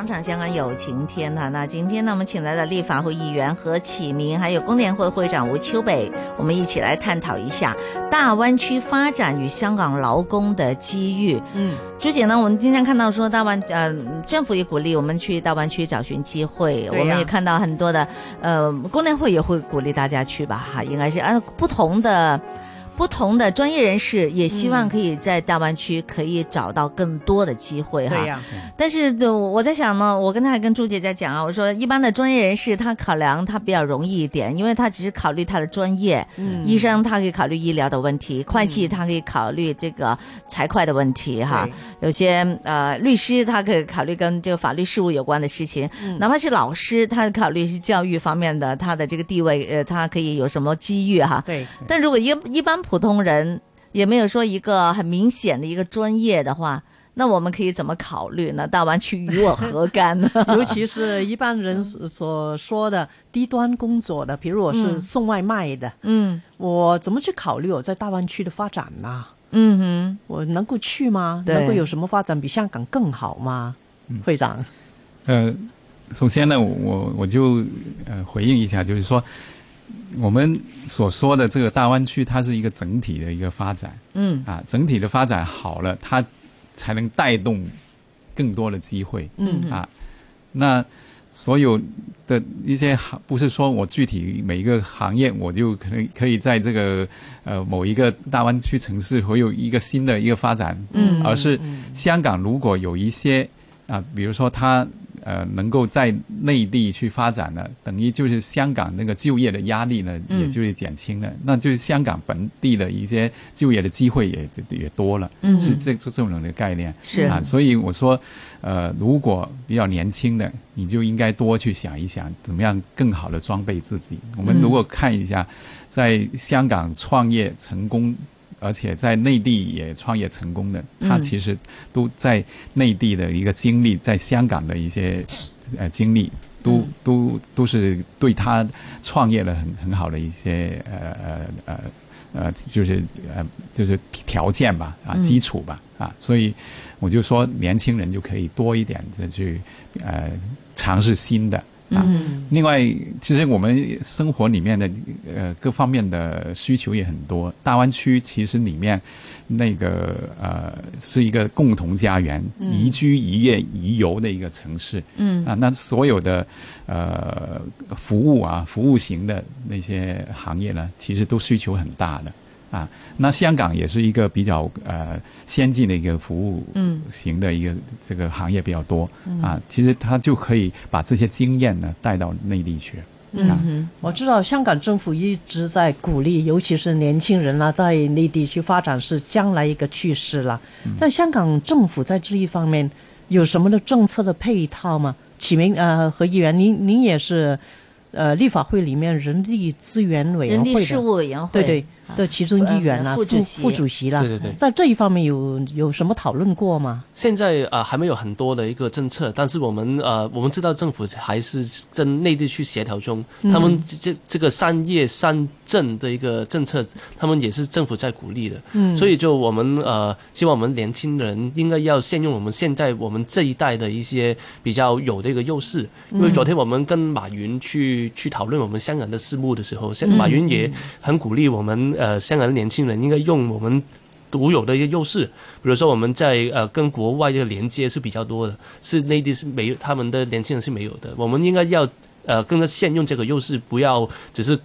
广场，香港有晴天哈。那今天呢，我们请来了立法会议员何启明，还有工联会会长吴秋北，我们一起来探讨一下大湾区发展与香港劳工的机遇。嗯，朱姐呢，我们今天看到说大湾呃政府也鼓励我们去大湾区找寻机会，我们也看到很多的呃工联会也会鼓励大家去吧哈，应该是按不同的。不同的专业人士也希望可以在大湾区可以找到更多的机会哈。对呀、但是就我在想呢，我跟他跟朱姐在讲啊，我说一般的专业人士他考量他比较容易一点，因为他只是考虑他的专业，嗯。医生他可以考虑医疗的问题，会计他可以考虑这个财会的问题哈，有些呃律师他可以考虑跟这个法律事务有关的事情，嗯。哪怕是老师他考虑是教育方面的他的这个地位，呃，他可以有什么机遇哈。对，但如果一一般普通人也没有说一个很明显的一个专业的话，那我们可以怎么考虑呢？大湾区与我何干呢？尤其是一般人所所说的低端工作的，比如我是嗯送外卖的，嗯我怎么去考虑我在大湾区的发展呢、嗯哼我能够去吗？能够有什么发展比香港更好吗？会长，呃，首先呢，我我就呃回应一下，就是说，我们所说的这个大湾区，它是一个整体的一个发展。嗯。啊，整体的发展好了，它才能带动更多的机会。嗯。啊。那所有的一些行，不是说我具体每一个行业，我就可能可以在这个呃某一个大湾区城市会有一个新的一个发展，嗯。而是香港如果有一些啊，比如说它呃能够在内地去发展呢，等于就是香港那个就业的压力呢，嗯也就是减轻了，那就是香港本地的一些就业的机会也也多了，嗯是这这这种的概念是啊，所以我说，呃，如果比较年轻的，你就应该多去想一想，怎么样更好的装备自己。我们如果看一下，在香港创业成功。而且在内地也创业成功的，他嗯其实都在内地的一个经历，在香港的一些呃经历，都、都都是对他创业了很很好的一些呃呃呃呃，就是呃就是条件吧啊嗯。基础吧啊，所以我就说年轻人就可以多一点的去呃尝试新的啊。嗯另外，其实我们生活里面的呃各方面的需求也很多。大湾区其实里面那个呃是一个共同家园，宜居、宜业、宜游的一个城市。嗯啊，那所有的呃服务啊，服务型的那些行业呢，其实都需求很大的啊。那香港也是一个比较呃先进的一个服务嗯型的一个这个行业比较多啊，其实它就可以把这些经验呢带到内地去。啊嗯我知道香港政府一直在鼓励，尤其是年轻人啦、在内地去发展是将来一个趋势啦。在香港政府在这一方面有什么的政策的配套吗？启明呃何议员，您您也是呃立法会里面人力资源委员会的人力事务委员会对对的其中一员啦、呃副主席。副主席啦。对对对。在这一方面有有什么讨论过吗？现在呃还没有很多的一个政策，但是我们呃我们知道政府还是跟内地去协调中，他们这这个三业三政的一个政策，他们也是政府在鼓励的，嗯，所以就我们呃希望我们年轻人应该要善用我们现在我们这一代的一些比较有的一个优势，因为昨天我们跟马云去去讨论我们香港的事务的时候，像马云也很鼓励我们呃香港的年轻人应该用我们。独有的一个优势，比如说我们在呃跟国外的连接是比较多的，是内地是没有，他们的年轻人是没有的。我们应该要呃更加善用这个优势，不要只是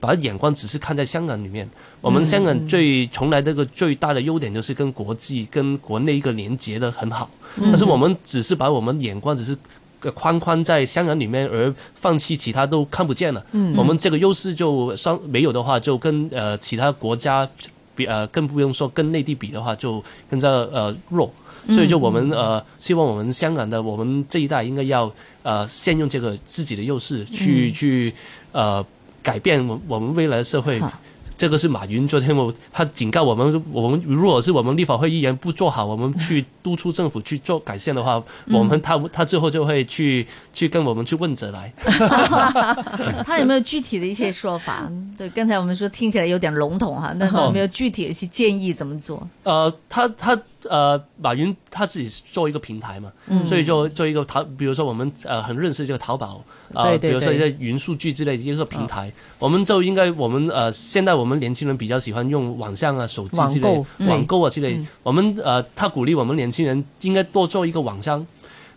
把眼光只是看在香港里面。我们香港最从来这个最大的优点就是跟国际、跟国内一个连接的很好，但是我们只是把我们眼光只是。呃框框在香港里面，而放弃其他都看不见了。嗯，我们这个优势就双没有的话，就跟呃其他国家比呃，更不用说跟内地比的话，就更加呃弱。所以就我们呃，希望我们香港的我们这一代应该要呃，先用这个自己的优势去、去呃改变我我们未来的社会好。这个是马云昨天我他警告我们，我们如果是我们立法会议员不做好，我们去督促政府去做改善的话，我们他他最后就会去去跟我们去问责来。他有没有具体的一些说法？对，刚才我们说听起来有点笼统哈，那有没有具体的一些建议怎么做？呃，他他呃，马云他自己做一个平台嘛，嗯。所以就做一个淘，比如说我们呃很认识这个淘宝啊、对对。比如说一些云数据之类的一个平台，我们就应该我们呃现在我们年轻人比较喜欢用网上啊、手机之类网购网购啊之类，嗯。我们呃他鼓励我们年轻人应该多做一个网商。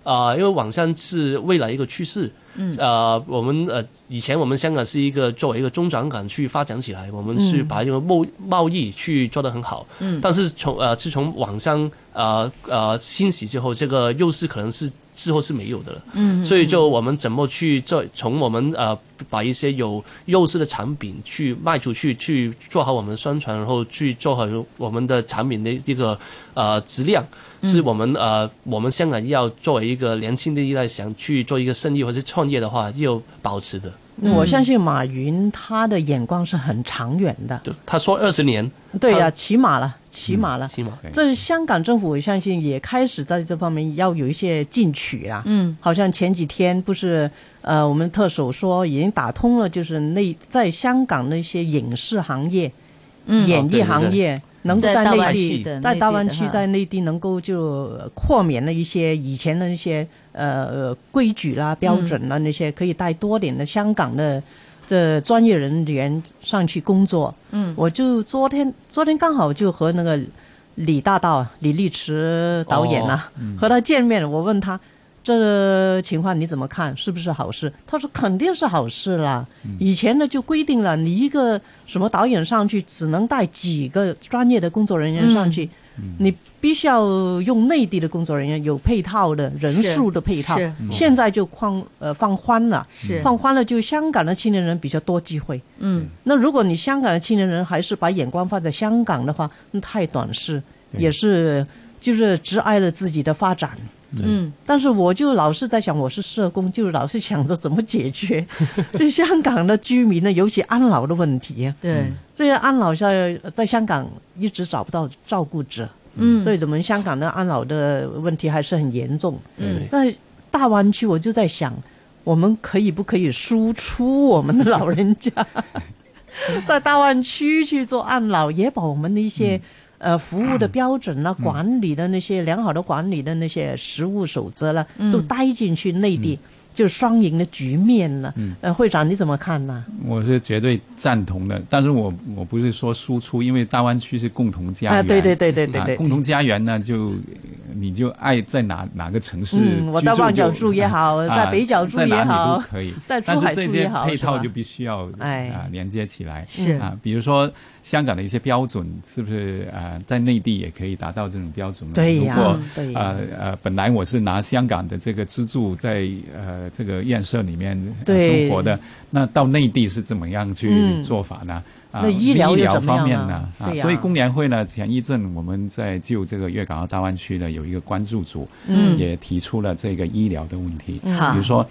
啊、因为网上是未来一个趋势。嗯，呃，我们呃以前我们香港是一个作为一个中转港去发展起来，我们是把这个贸贸易去做得很好。嗯，但是从呃自从网上呃呃兴起之后，这个优势可能是之后是没有的了。嗯，所以就我们怎么去做，从我们呃把一些有优势的产品去卖出去，去做好我们的宣传，然后去做好我们的产品的一个呃质量，是我们呃我们香港要作为一个年轻的一代想去做一个生意或者创业的话，要保持的。我相信马云他的眼光是很长远的。就他说二十年，对呀、他起码了，起码了。起码对这香港政府我相信也开始在这方面要有一些进取啦。嗯，好像前几天不是呃，我们特首说已经打通了，就是内在香港的一些影视行业、嗯演艺哦对对对行业能够在内地在大湾区在内地能够就呃豁免了一些以前的那些呃呃规矩啦、标准啦那些，可以带多点的香港的。这专业人员上去工作，嗯，我就昨天昨天刚好就和那个李大道李立池导演啊、和他见面，我问他这情况你怎么看，是不是好事？他说肯定是好事啦。以前呢就规定了，你一个什么导演上去只能带几个专业的工作人员上去，你必须要用内地的工作人员，有配套的人数的配套。现在就放呃放宽了，是。放宽了，就香港的青年人比较多机会。嗯，那如果你香港的青年人还是把眼光放在香港的话，那太短视，也是就是只碍了自己的发展。嗯，但是我就老是在想，我是社工，就老是想着怎么解决。所以香港的居民呢，尤其安老的问题。对，这些安老在在香港一直找不到照顾者，嗯，所以我们香港的安老的问题还是很严重。嗯。那大湾区，我就在想，我们可以不可以输出我们的老人家，在大湾区去做安老，也把我们的一些、呃服务的标准啦、管理的那些良好的管理的那些实务守则啦，都带进去内地。就双赢的局面了，呃，会长你怎么看呢？我是绝对赞同的，但是我我不是说输出，因为大湾区是共同家园，啊，对对对对对对，啊共同家园呢，就你就爱在哪哪个城市嗯，我在旺角住也好，啊在北角住也好都，可以，在珠海但是这些住也好，是吧？配套就必须要哎。啊连接起来。是。啊，比如说香港的一些标准，是不是呃在内地也可以达到这种标准呢？对呀如果对呀。呃呃，本来我是拿香港的这个资助在呃这个院舍里面、生活的，那到内地是怎么样去嗯。做法呢？啊，那医疗医疗方面呢？呢？啊所以工联会呢前一阵我们在就这个粤港澳大湾区呢有一个关注组，嗯。也提出了这个医疗的问题，好。比如说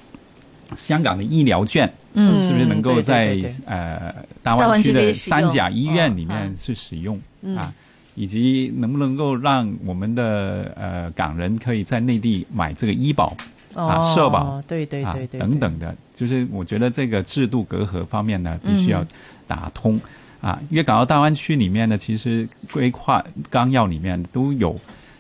香港的医疗券。嗯。是不是能够在呃大大湾湾区的三甲医院里哦面去使用、啊？以及能不能够让我们的呃港人可以在内地买这个医保啊哦社保对对啊对对。等等的，就是我觉得这个制度隔阂方面呢，必须要打通、啊。粤港澳大湾区里面呢，其实规划纲要里面都有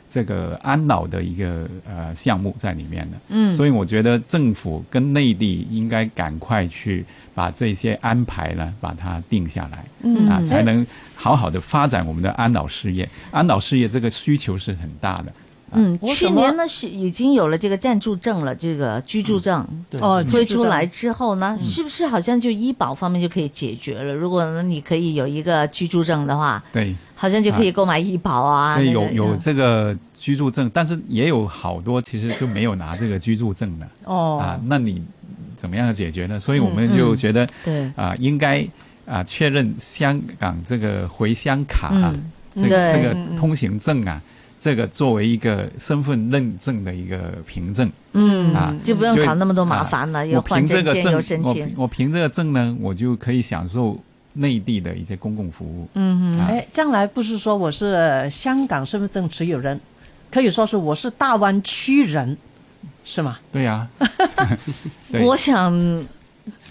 这个安老的一个呃项目在里面的。嗯所以我觉得政府跟内地应该赶快去把这些安排呢，把它定下来，嗯啊，才能好好的发展我们的安老事业。安老事业这个需求是很大的。嗯，去年呢是已经有了这个暂住证了，这个居住证对哦，推出来之后呢，是不是好像就医保方面就可以解决了？如果呢你可以有一个居住证的话，对，好像就可以购买医保啊。对，有有这个居住证，但是也有好多其实就没有拿这个居住证的哦啊。那你怎么样解决呢？所以我们就觉得对啊，应该啊确认香港这个回乡卡啊，嗯这个对这个通行证啊，这个作为一个身份认证的一个凭证嗯啊，就不用就搞那么多麻啊烦了，我又换证件凭这个证又申请，我我凭这个证呢，我就可以享受内地的一些公共服务。嗯嗯哎，将来不是说我是呃香港身份证持有人，可以说是我是大湾区人，是吗？对呀、对 我想。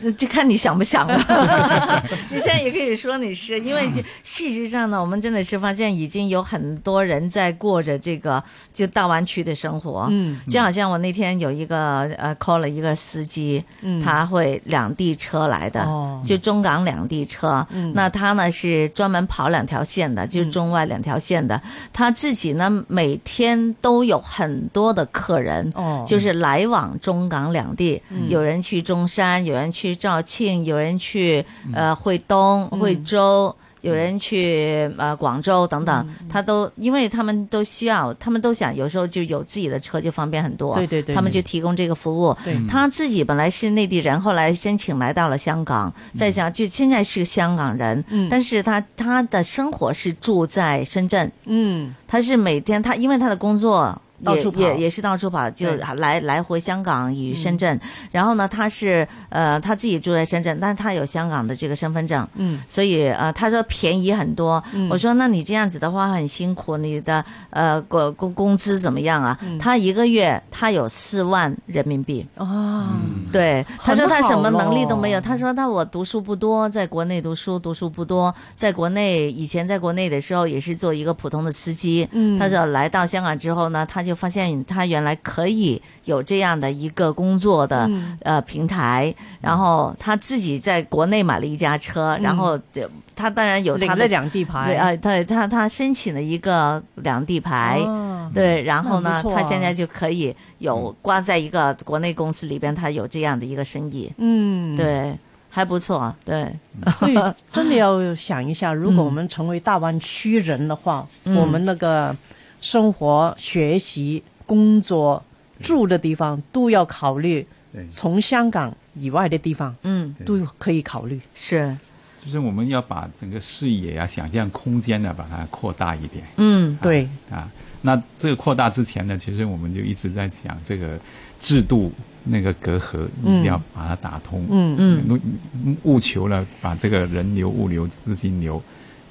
呃 就看你想不想了。你现在也可以说你是，因为就事实上呢，我们真的是发现已经有很多人在过着这个就大湾区的生活。嗯，就好像我那天有一个呃 call 了一个司机，嗯他会两地车来的，哦就中港两地车。嗯那他呢是专门跑两条线的，就是中外两条线的。他自己呢每天都有很多的客人，哦，就是来往中港两地，有人去中山，有人去肇庆，有人去呃惠东、惠州。有人去呃广州等等，他都因为他们都需要，他们都想有时候就有自己的车就方便很多，对对对他们就提供这个服务。对。他自己本来是内地人，后来申请来到了香港，在想就现在是香港人，嗯。但是他他的生活是住在深圳，嗯。他是每天他因为他的工作也到处跑也也是到处跑，就来来回香港与深圳。然后呢，他是呃他自己住在深圳，但是他有香港的这个身份证，嗯所以呃他说便宜很多。我说那你这样子的话很辛苦，你的呃工工工资怎么样啊？嗯他一个月他有四万人民币。哦，对，他说他什么能力都没有。他说他我读书不多，在国内读书读书不多，在国内以前在国内的时候也是做一个普通的司机。嗯他说来到香港之后呢，他就发现他原来可以有这样的一个工作的、嗯。呃平台，然后他自己在国内买了一家车，然后呃他当然有他的。两地牌对，啊，对他他申请了一个两地牌，哦对，然后呢，他现在就可以有挂在一个国内公司里边，他有这样的一个生意，嗯，对，还不错，对，所以真的要想一下，如果我们成为大湾区人的话，嗯。我们那个生活、学习、工作、住的地方都要考虑，对，从香港以外的地方嗯，都可以考虑。是，就是我们要把整个视野啊、想象空间呢，把它扩大一点。嗯。对，啊，那这个扩大之前呢，其实我们就一直在讲这个制度那个隔阂，一定要把它打通。嗯。嗯。嗯，务求呢，把这个人流、物流、资金流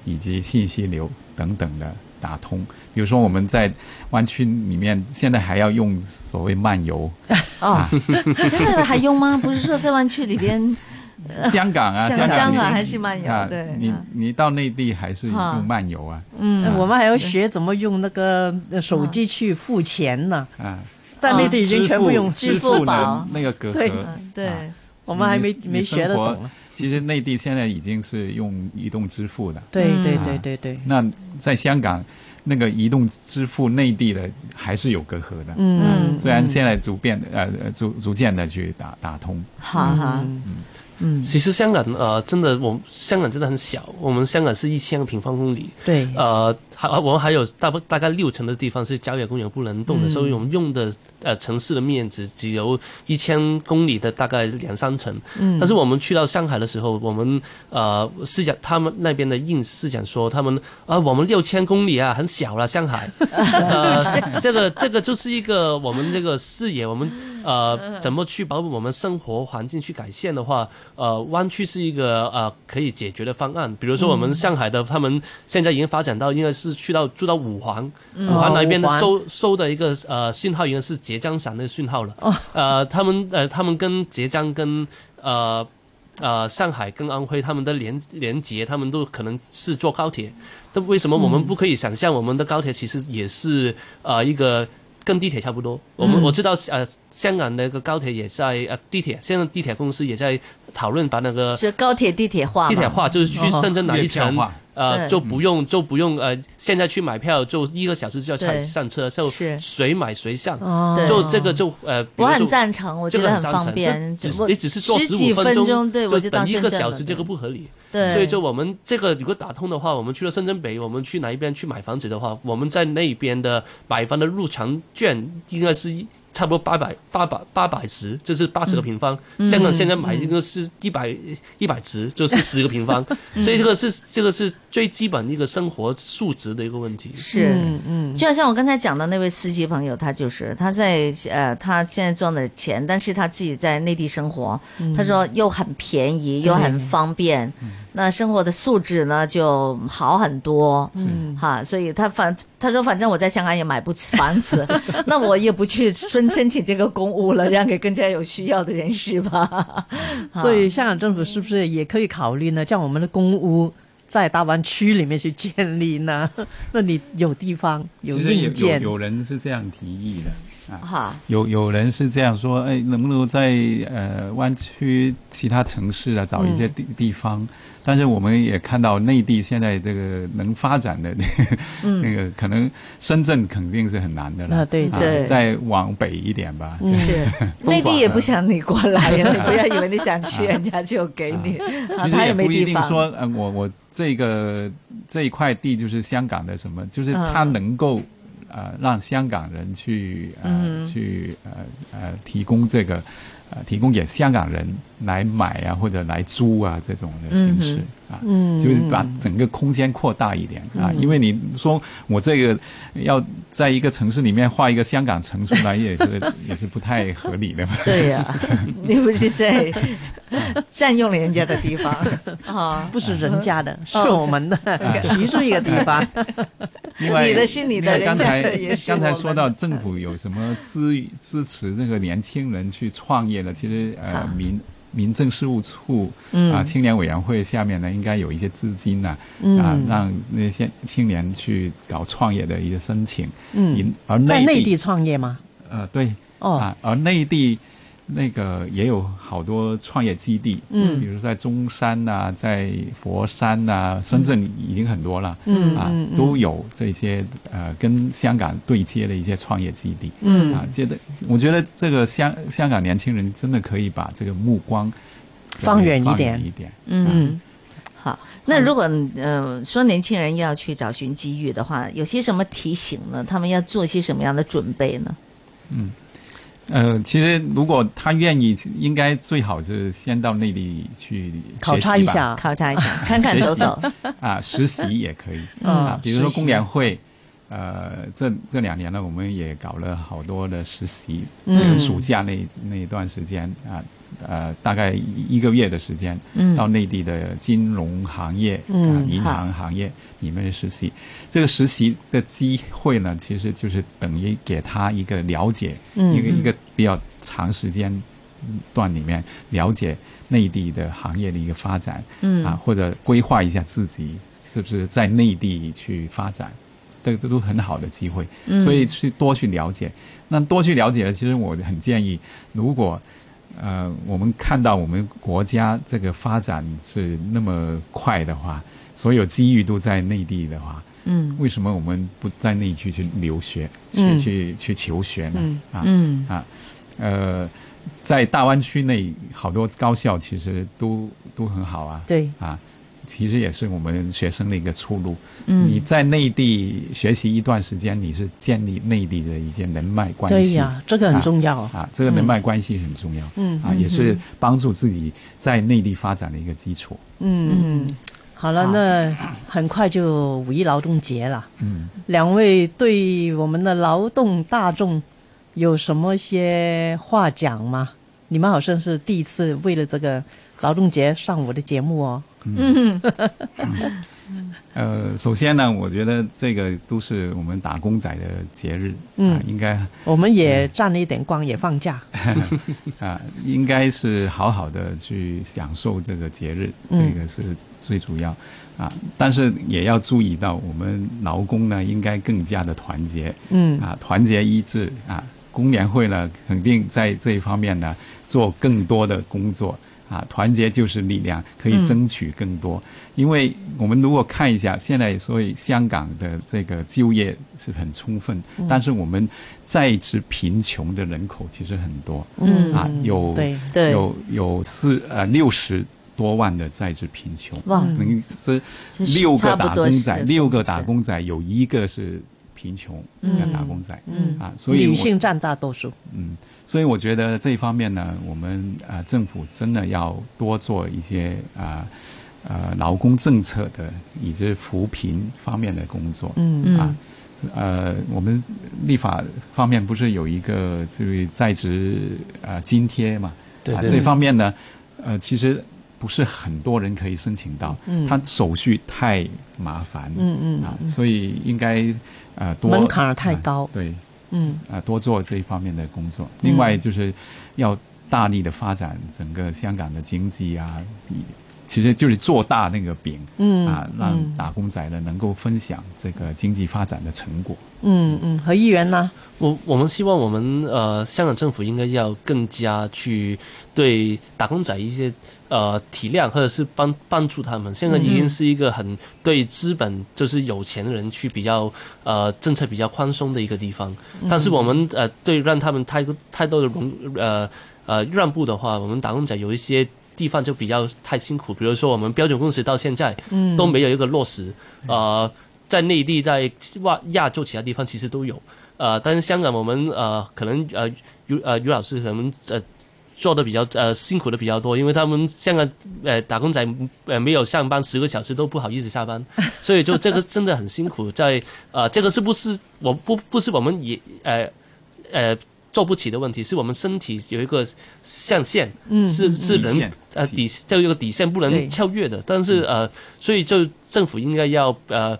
以及信息流等等的打通。比如说我们在湾区里面，现在还要用所谓漫游，哦，现在还用吗？不是说在湾区里边，香港啊，香港还是漫游啊，对你嗯你到内地还是啊用漫游啊，嗯，我们还要学怎么用那个呃手机去付钱呢，啊，在内地已经全部用，支支付付宝。那个隔对阂。嗯对。啊，我们还没没学得懂。其实内地现在已经是用移动支付的，嗯对对啊。对对对，那在香港那个移动支付内地的还是有隔阂的。嗯，虽然现在逐渐呃呃逐逐渐的去打打通，哈哈，嗯。嗯。其实香港呃，真的，我们香港真的很小，我们香港是一千个平方公里，对，呃，还我们还有大不大概六成的地方是郊野公园不能动的，嗯所以我们用的呃城市的面积只有一千公里的大概两三成。嗯但是我们去到上海的时候，我们呃是讲他们那边的印是讲说他们啊、我们六千公里啊很小了上海，呃这个这个就是一个我们这个视野，我们呃怎么去把我们生活环境去改善的话，呃湾区是一个呃可以解决的方案。比如说我们上海的他们现在已经发展到应该是去到住到五环，五环那边的哦收收的一个呃信号应该是浙江省的信号了。呃，他们呃他们跟浙江跟呃呃上海跟安徽他们的连连接，他们都可能是坐高铁。但为什么我们不可以想象我们的高铁其实也是呃一个跟地铁差不多？我们我知道呃香港那个高铁也在呃地铁，现在地铁公司也在讨论把那个是高铁地铁化，地铁化，就是去深圳哪一层呃，就不用就不用呃，现在去买票就一个小时就要上上车，就是谁买谁上，哦。对就这个就呃，比我很如说赞成，我觉得很这个很赞成方便。只我你只是坐十五分钟，对我就等一个小时，这个不合理。对，所以就我们这个如果打通的话，我们去了深圳北，我们去哪一边去买房子的话，我们在那边的买房的入场券应该是差不多八百八百八百值，就是八十个平方。香港现在买一个是一百一百值，就是十个平方，所以这个是这个是最基本一个生活素质的一个问题。是，嗯嗯，就好像我刚才讲的那位司机朋友，他就是他在呃，他现在赚的钱，但是他自己在内地生活，他说又很便宜又很方便，那生活的素质呢就好很多，嗯哈，所以他反他说反正我在香港也买不起房子，那我也不去申申请这个公屋了，让给更加有需要的人士吧。所以香港政府是不是也可以考虑呢？像我们的公屋在大湾区里面去建立呢？那你有地方有其实有硬件有，有人是这样提议的啊。哈，有有人是这样说，哎，能不能在呃湾区其他城市啊找一些地、地方？但是我们也看到内地现在这个能发展的那个、那个，可能深圳肯定是很难的了。啊对对再往北一点吧。是 内地也不想你过来呀，你不要以为你想去，人家就给你，啊，其实他也不一没地方。定说，呃，我我这个这一块地就是香港的什么，就是嗯它能够、呃让香港人去呃、嗯。去呃呃提供这个呃提供给香港人来买啊或者来租啊这种的形式、啊，嗯就是把整个空间扩大一点、啊，因为你说我这个要在一个城市里面画一个香港城出来，也是 也是不太合理的嘛。对呀、你不是在占用了人家的地方 啊？不是人家的，是哦我们的其中一个地方。另外，你的是你的刚才人家的也是刚才说到政府有什么支支持这个年轻人去创业呢？其实呃，民民政事务处嗯啊，青年委员会下面呢，应该有一些资金呢，嗯啊，让那些青年去搞创业的一个申请。嗯因而在内内地创业吗？呃，对哦，啊，而内地那个也有好多创业基地，嗯。比如在中山呐、在佛山呐、深圳已经很多了，啊嗯嗯，嗯都有这些呃跟香港对接的一些创业基地，嗯。啊，觉得我觉得这个香香港年轻人真的可以把这个目光放远一放点远一点，嗯，好。那如果呃说年轻人要去找寻机遇的话，有些什么提醒呢？他们要做些什么样的准备呢？呃，其实如果他愿意，应该最好是先到内地去考学习吧。察一下，考察一下，看看走走。啊，实习也可以。嗯啊，比如说工联会。呃，这这两年呢，我们也搞了好多的实习，嗯。那个暑假那那一段时间啊，呃，大概一个月的时间，嗯到内地的金融行业、嗯啊、银行行业里面实习。这个实习的机会呢，其实就是等于给他一个了解，嗯一个一个比较长时间段里面了解内地的行业的一个发展，嗯啊，或者规划一下自己是不是在内地去发展。这这都很好的机会，嗯所以去多去了解。那多去了解了，其实我很建议，如果呃我们看到我们国家这个发展是那么快的话，所有机遇都在内地的话，嗯。为什么我们不在内地去留学，去、嗯去去求学呢？嗯。啊，嗯。啊，呃，在大湾区内好多高校其实都都很好啊，对，啊，其实也是我们学生的一个出路。嗯你在内地学习一段时间，你是建立内地的一些人脉关系。对呀，这个很重要。啊，这个人脉关系很重要。嗯啊，也是帮助自己在内地发展的一个基础。嗯嗯，好了，那很快就五一劳动节了。嗯，两位对我们的劳动大众有什么些话讲吗？你们好像是第一次为了这个劳动节上我的节目哦。呃，首先呢，我觉得这个都是我们打工仔的节日，嗯啊，应该 我们也沾了一点光，也放假。啊，应该是好好的去享受这个节日，嗯这个是最主要啊。但是也要注意到，我们劳工呢，应该更加的团结，嗯啊，团结一致啊。工联会呢，肯定在这一方面呢，做更多的工作啊。团结就是力量，可以争取更多。因为我们如果看一下现在，所以香港的这个就业是很充分，但是我们在职贫穷的人口其实很多，嗯啊，有对，对有有四呃六十多万的在职贫穷，哇，等于是是六个打工仔，六个打工仔有一个是贫穷的打工仔，嗯啊，所以女性占大多数。嗯，所以我觉得这一方面呢，我们呃政府真的要多做一些啊呃劳工政策的以及扶贫方面的工作。嗯嗯啊，呃，我们立法方面不是有一个这个在职呃津贴嘛？啊，对对这方面呢，呃，其实不是很多人可以申请到，嗯它手续太麻烦，嗯嗯啊，所以应该呃多门槛儿太高啊对，嗯啊，多做这一方面的工作。另外就是要大力的发展整个香港的经济啊，其实就是做大那个饼，嗯啊，让嗯打工仔呢能够分享这个经济发展的成果。嗯嗯，何议员呢？我我们希望我们呃香港政府应该要更加去对打工仔一些呃体谅，或者是帮帮助他们。香港已经是一个很对资本就是有钱人去比较呃政策比较宽松的一个地方，但是我们呃对让他们太太多的容呃呃让步的话，我们打工仔有一些。地方就比较太辛苦，比如说我们标准工时到现在嗯都没有一个落实，呃，在内地在亚亚洲其他地方其实都有，呃，但是香港我们呃可能呃于呃于老师可能呃做的比较呃辛苦的比较多，因为他们香港呃打工仔呃没有上班十个小时都不好意思下班，所以就这个真的很辛苦，在呃这个是不是我不不是我们也呃呃。做不起的问题是我们身体有一个象限，嗯是是能呃底就有一个底线不能超越的，但是呃，所以就政府应该要呃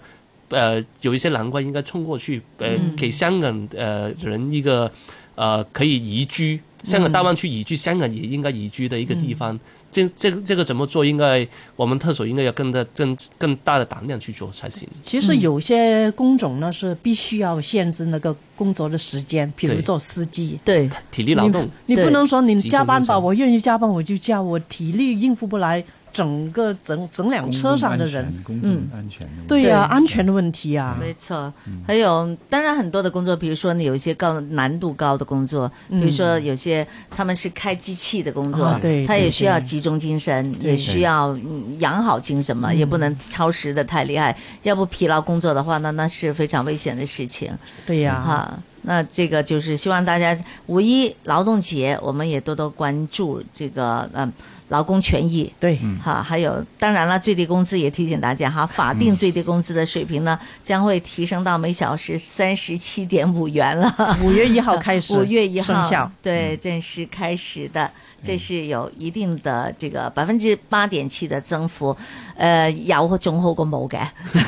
呃有一些难关应该冲过去，呃、嗯。给香港呃人一个呃可以移居，香港大湾区移居，香港也应该移居的一个地方。这这个这个怎么做？应该我们特首应该要更大更更大的胆量去做才行。其实有些工种呢是必须要限制那个工作的时间，比如做司机。对，体力劳动，你不能说你加班吧，我愿意加班我就加，我体力应付不来整个整整辆车上的人。公共安全的问题，对呀、对。安全的问题啊。没错，还有当然很多的工作，比如说你有一些高难度高的工作，比如说有些他们是开机器的工作，啊对对他也需要集中精神，对也需要嗯养好精神嘛，也不能超时的太厉害，要不疲劳工作的话，那那是非常危险的事情。对呀、哈，那这个就是希望大家五一劳动节，我们也多多关注这个嗯劳工权益。对，哈，还有当然了，最低工资也提醒大家哈，法定最低工资的水平呢、将会提升到每小时三十七点五元了。五月一号开始，五月一号生效。对正式开始的，这是有一定的这个百分之八点七的增幅，呃，有仲好過冇嘅。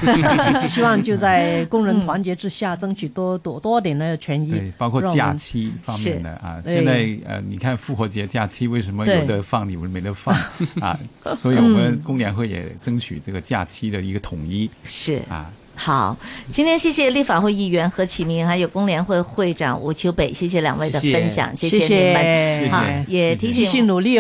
希望就在工人团结之下，争取多多多点的权益。对，包括假期方面的啊，对现在呃，你看复活节假期为什么有的放，有的没得放 啊？所以我们工联会也争取这个假期的一个统一是啊。好，今天谢谢立法会议员何启明，还有工联会会长吴秋北，谢谢两位的谢谢分享，谢谢你们。谢好谢谢，也提醒继续努力哦。